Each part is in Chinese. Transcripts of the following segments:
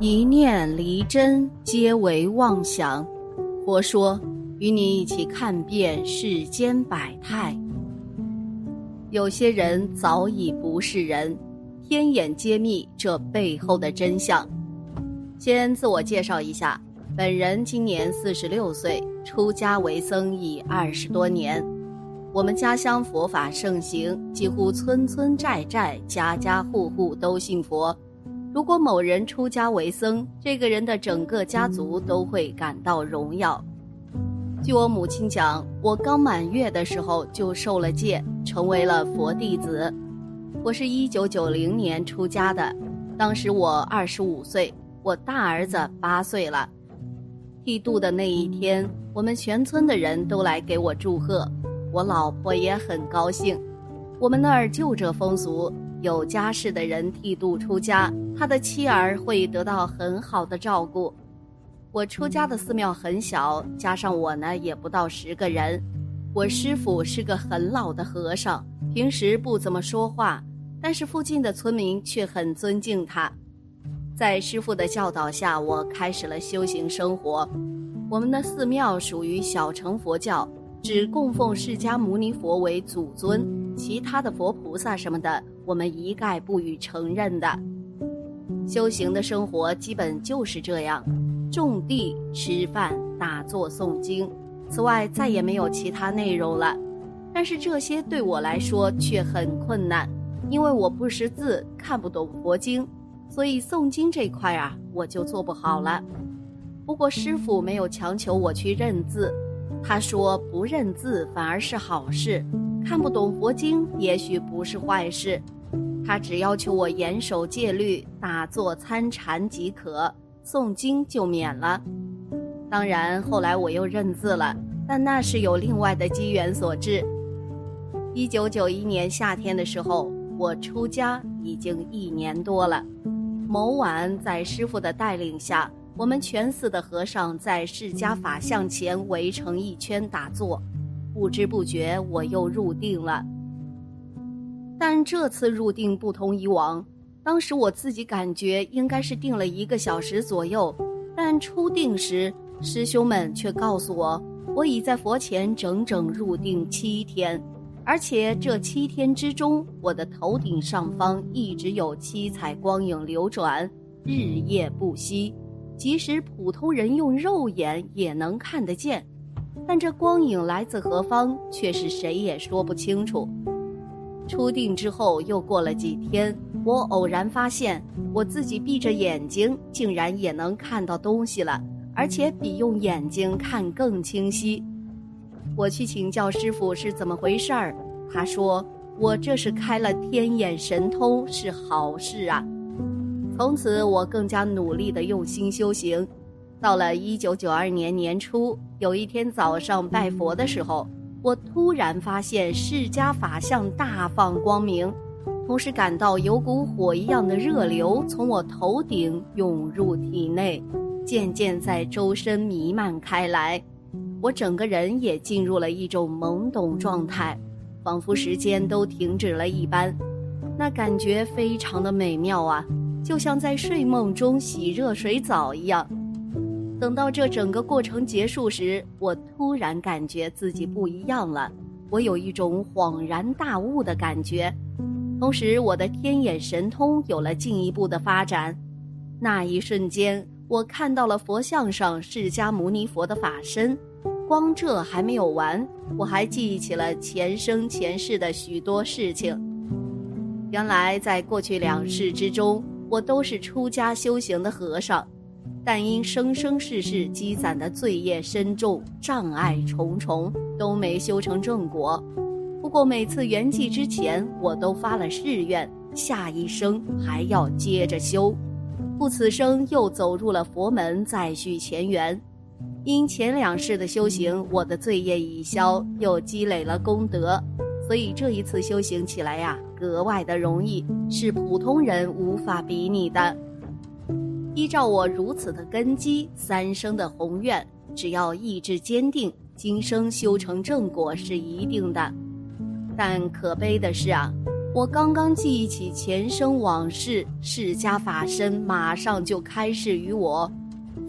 一念离真，皆为妄想。佛说，与你一起看遍世间百态。有些人早已不是人，天眼揭秘这背后的真相。先自我介绍一下，本人今年四十六岁，出家为僧已二十多年。我们家乡佛法盛行，几乎村村寨寨、家家户户都信佛。如果某人出家为僧，这个人的整个家族都会感到荣耀。据我母亲讲，我刚满月的时候就受了戒，成为了佛弟子。我是一九九零年出家的，当时我二十五岁，我大儿子八岁了。剃度的那一天，我们全村的人都来给我祝贺，我老婆也很高兴。我们那儿就这风俗。有家室的人剃度出家，他的妻儿会得到很好的照顾。我出家的寺庙很小，加上我呢也不到十个人。我师傅是个很老的和尚，平时不怎么说话，但是附近的村民却很尊敬他。在师傅的教导下，我开始了修行生活。我们的寺庙属于小乘佛教，只供奉释迦牟尼佛为祖尊，其他的佛菩萨什么的。我们一概不予承认的。修行的生活基本就是这样：种地、吃饭、打坐、诵经。此外，再也没有其他内容了。但是这些对我来说却很困难，因为我不识字，看不懂佛经，所以诵经这块啊，我就做不好了。不过师傅没有强求我去认字，他说不认字反而是好事，看不懂佛经也许不是坏事。他只要求我严守戒律、打坐参禅即可，诵经就免了。当然，后来我又认字了，但那是有另外的机缘所致。一九九一年夏天的时候，我出家已经一年多了。某晚，在师傅的带领下，我们全寺的和尚在释迦法像前围成一圈打坐，不知不觉我又入定了。但这次入定不同以往，当时我自己感觉应该是定了一个小时左右，但出定时，师兄们却告诉我，我已在佛前整整入定七天，而且这七天之中，我的头顶上方一直有七彩光影流转，日夜不息，即使普通人用肉眼也能看得见，但这光影来自何方，却是谁也说不清楚。初定之后，又过了几天，我偶然发现我自己闭着眼睛，竟然也能看到东西了，而且比用眼睛看更清晰。我去请教师傅是怎么回事儿，他说我这是开了天眼神通，是好事啊。从此我更加努力地用心修行。到了一九九二年年初，有一天早上拜佛的时候。我突然发现释迦法相大放光明，同时感到有股火一样的热流从我头顶涌入体内，渐渐在周身弥漫开来。我整个人也进入了一种懵懂状态，仿佛时间都停止了一般。那感觉非常的美妙啊，就像在睡梦中洗热水澡一样。等到这整个过程结束时，我突然感觉自己不一样了，我有一种恍然大悟的感觉，同时我的天眼神通有了进一步的发展。那一瞬间，我看到了佛像上释迦牟尼佛的法身。光这还没有完，我还记起了前生前世的许多事情。原来在过去两世之中，我都是出家修行的和尚。但因生生世世积攒的罪业深重，障碍重重，都没修成正果。不过每次圆寂之前，我都发了誓愿，下一生还要接着修，故此生又走入了佛门，再续前缘。因前两世的修行，我的罪业已消，又积累了功德，所以这一次修行起来呀，格外的容易，是普通人无法比拟的。依照我如此的根基，三生的宏愿，只要意志坚定，今生修成正果是一定的。但可悲的是啊，我刚刚记忆起前生往事，释迦法身马上就开示于我。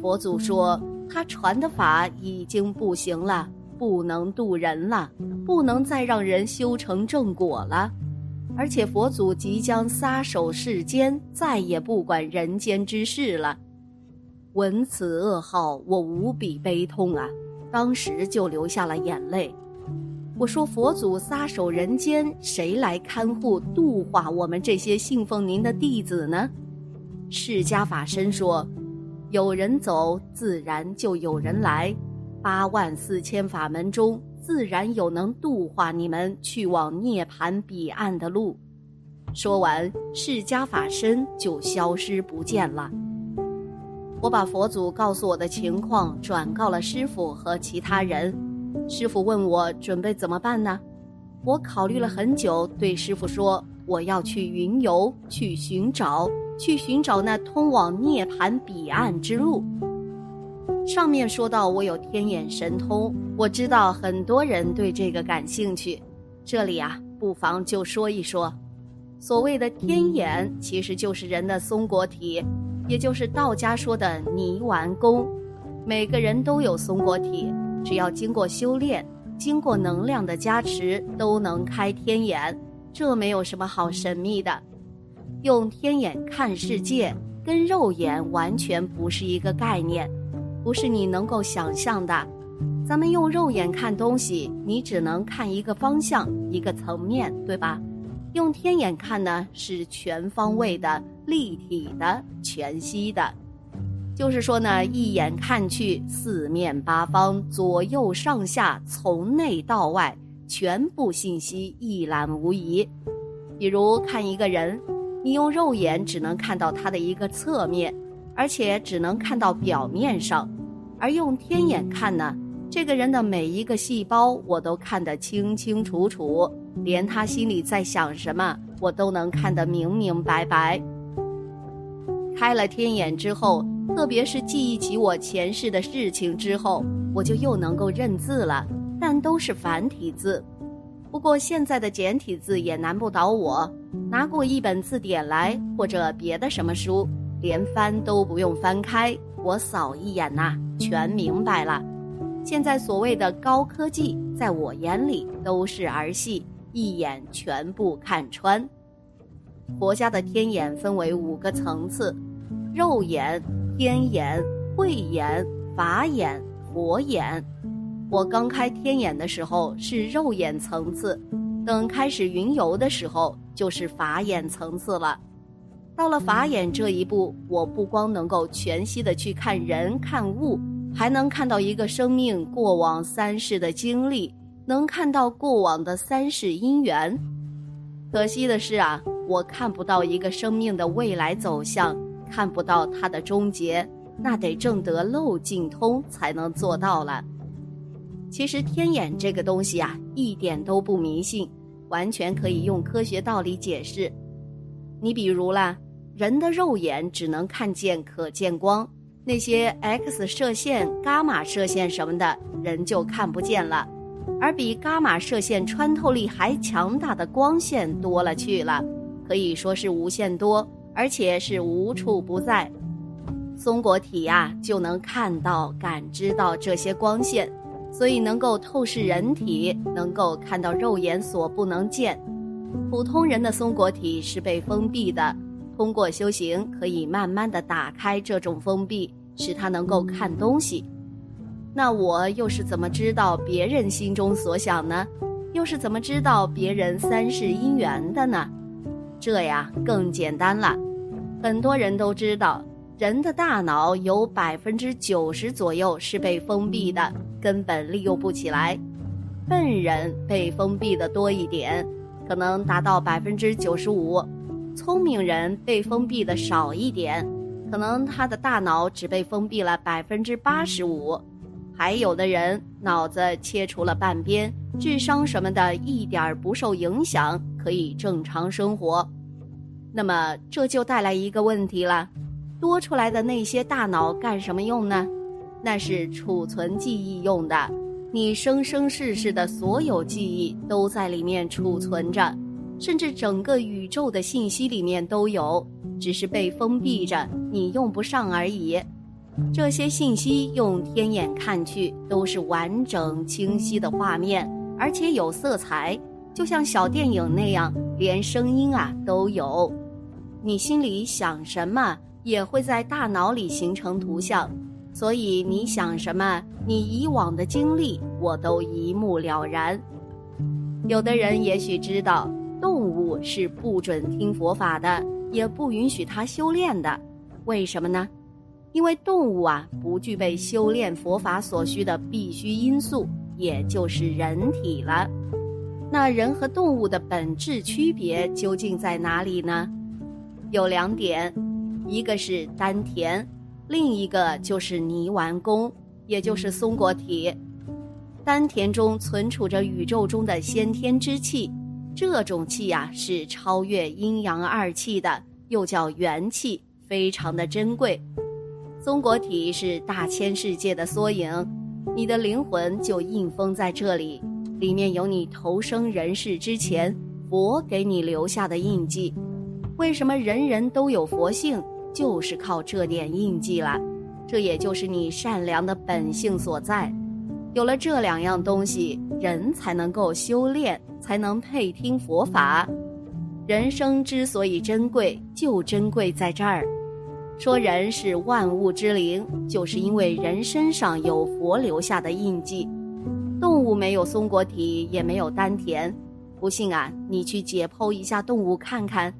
佛祖说，他传的法已经不行了，不能渡人了，不能再让人修成正果了。而且佛祖即将撒手世间，再也不管人间之事了。闻此噩耗，我无比悲痛啊！当时就流下了眼泪。我说：“佛祖撒手人间，谁来看护度化我们这些信奉您的弟子呢？”释迦法身说：“有人走，自然就有人来。八万四千法门中。”自然有能度化你们去往涅槃彼岸的路。说完，释迦法身就消失不见了。我把佛祖告诉我的情况转告了师傅和其他人。师傅问我准备怎么办呢？我考虑了很久，对师傅说：“我要去云游，去寻找，去寻找那通往涅槃彼岸之路。”上面说到我有天眼神通，我知道很多人对这个感兴趣，这里啊不妨就说一说。所谓的天眼，其实就是人的松果体，也就是道家说的泥丸功。每个人都有松果体，只要经过修炼，经过能量的加持，都能开天眼。这没有什么好神秘的。用天眼看世界，跟肉眼完全不是一个概念。不是你能够想象的，咱们用肉眼看东西，你只能看一个方向、一个层面，对吧？用天眼看呢，是全方位的、立体的、全息的。就是说呢，一眼看去，四面八方、左右上下、从内到外，全部信息一览无遗。比如看一个人，你用肉眼只能看到他的一个侧面。而且只能看到表面上，而用天眼看呢，这个人的每一个细胞我都看得清清楚楚，连他心里在想什么，我都能看得明明白白。开了天眼之后，特别是记忆起我前世的事情之后，我就又能够认字了，但都是繁体字。不过现在的简体字也难不倒我，拿过一本字典来，或者别的什么书。连翻都不用翻开，我扫一眼呐，全明白了。现在所谓的高科技，在我眼里都是儿戏，一眼全部看穿。佛家的天眼分为五个层次：肉眼、天眼、慧眼、法眼、佛眼。我刚开天眼的时候是肉眼层次，等开始云游的时候就是法眼层次了。到了法眼这一步，我不光能够全息的去看人看物，还能看到一个生命过往三世的经历，能看到过往的三世因缘。可惜的是啊，我看不到一个生命的未来走向，看不到它的终结，那得正得漏尽通才能做到了。其实天眼这个东西啊，一点都不迷信，完全可以用科学道理解释。你比如啦。人的肉眼只能看见可见光，那些 X 射线、伽马射线什么的，人就看不见了。而比伽马射线穿透力还强大的光线多了去了，可以说是无限多，而且是无处不在。松果体呀，就能看到、感知到这些光线，所以能够透视人体，能够看到肉眼所不能见。普通人的松果体是被封闭的。通过修行，可以慢慢的打开这种封闭，使他能够看东西。那我又是怎么知道别人心中所想呢？又是怎么知道别人三世因缘的呢？这呀更简单了。很多人都知道，人的大脑有百分之九十左右是被封闭的，根本利用不起来。笨人被封闭的多一点，可能达到百分之九十五。聪明人被封闭的少一点，可能他的大脑只被封闭了百分之八十五，还有的人脑子切除了半边，智商什么的一点儿不受影响，可以正常生活。那么这就带来一个问题了：多出来的那些大脑干什么用呢？那是储存记忆用的，你生生世世的所有记忆都在里面储存着。甚至整个宇宙的信息里面都有，只是被封闭着，你用不上而已。这些信息用天眼看去都是完整清晰的画面，而且有色彩，就像小电影那样，连声音啊都有。你心里想什么，也会在大脑里形成图像，所以你想什么，你以往的经历我都一目了然。有的人也许知道，动物是不准听佛法的，也不允许他修炼的，为什么呢？因为动物啊，不具备修炼佛法所需的必须因素，也就是人体了。那人和动物的本质区别究竟在哪里呢？有两点，一个是丹田，另一个就是泥丸宫，也就是松果体。丹田中存储着宇宙中的先天之气，这种气呀是超越阴阳二气的，又叫元气，非常的珍贵。松果体是大千世界的缩影，你的灵魂就印封在这里，里面有你投生人世之前佛给你留下的印记。为什么人人都有佛性，就是靠这点印记了。这也就是你善良的本性所在。有了这两样东西，人才能够修炼，才能配听佛法。人生之所以珍贵，就珍贵在这儿。说人是万物之灵，就是因为人身上有佛留下的印记。动物没有松果体，也没有丹田。不信啊，你去解剖一下动物看看。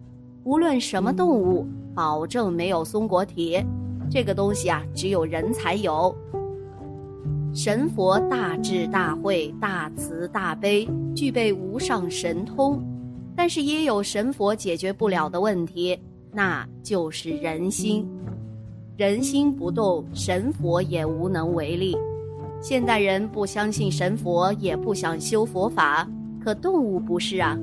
无论什么动物，保证没有松果体。这个东西啊，只有人才有。神佛大智大慧、大慈大悲，具备无上神通，但是也有神佛解决不了的问题。那就是人心，人心不动，神佛也无能为力。现代人不相信神佛，也不想修佛法，可动物不是啊，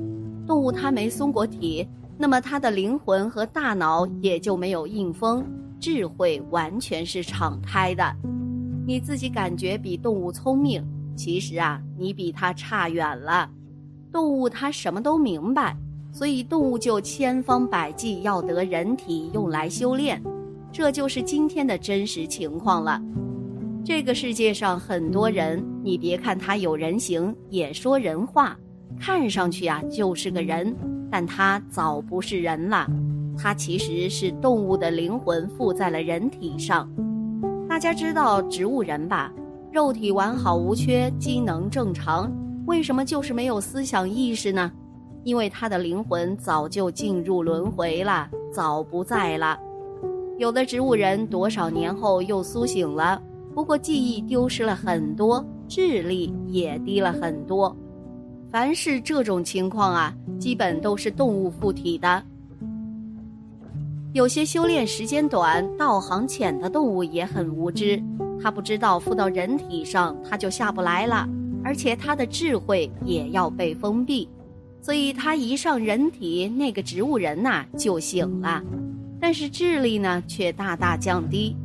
动物它没松果体，那么它的灵魂和大脑也就没有印封，智慧完全是敞开的。你自己感觉比动物聪明，其实啊，你比它差远了。动物它什么都明白。所以动物就千方百计要得人体用来修炼，这就是今天的真实情况了。这个世界上很多人，你别看他有人形，也说人话，看上去啊就是个人，但他早不是人了，他其实是动物的灵魂附在了人体上。大家知道植物人吧？肉体完好无缺，机能正常，为什么就是没有思想意识呢？因为他的灵魂早就进入轮回了，早不在了。有的植物人多少年后又苏醒了，不过记忆丢失了很多，智力也低了很多。凡是这种情况啊，基本都是动物附体的。有些修炼时间短、道行浅的动物也很无知，它不知道附到人体上它就下不来了，而且它的智慧也要被封闭。所以它一上人体，那个植物人呐就醒了，但是智力呢却大大降低。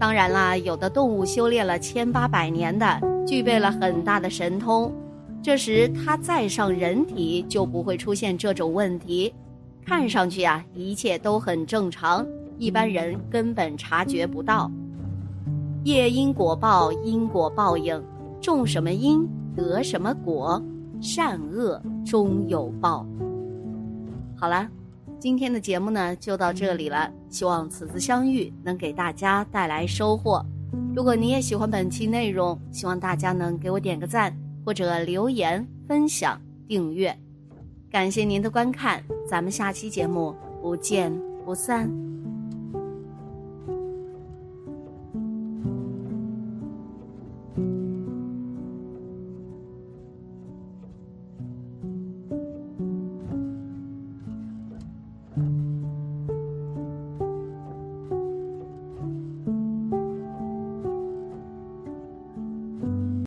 当然啦，有的动物修炼了千八百年的，具备了很大的神通，这时它再上人体就不会出现这种问题，看上去啊一切都很正常，一般人根本察觉不到。业因果报，因果报应，种什么因得什么果。善恶终有报。好了，今天的节目呢就到这里了。希望此次相遇能给大家带来收获。如果你也喜欢本期内容，希望大家能给我点个赞，或者留言、分享、订阅。感谢您的观看，咱们下期节目不见不散。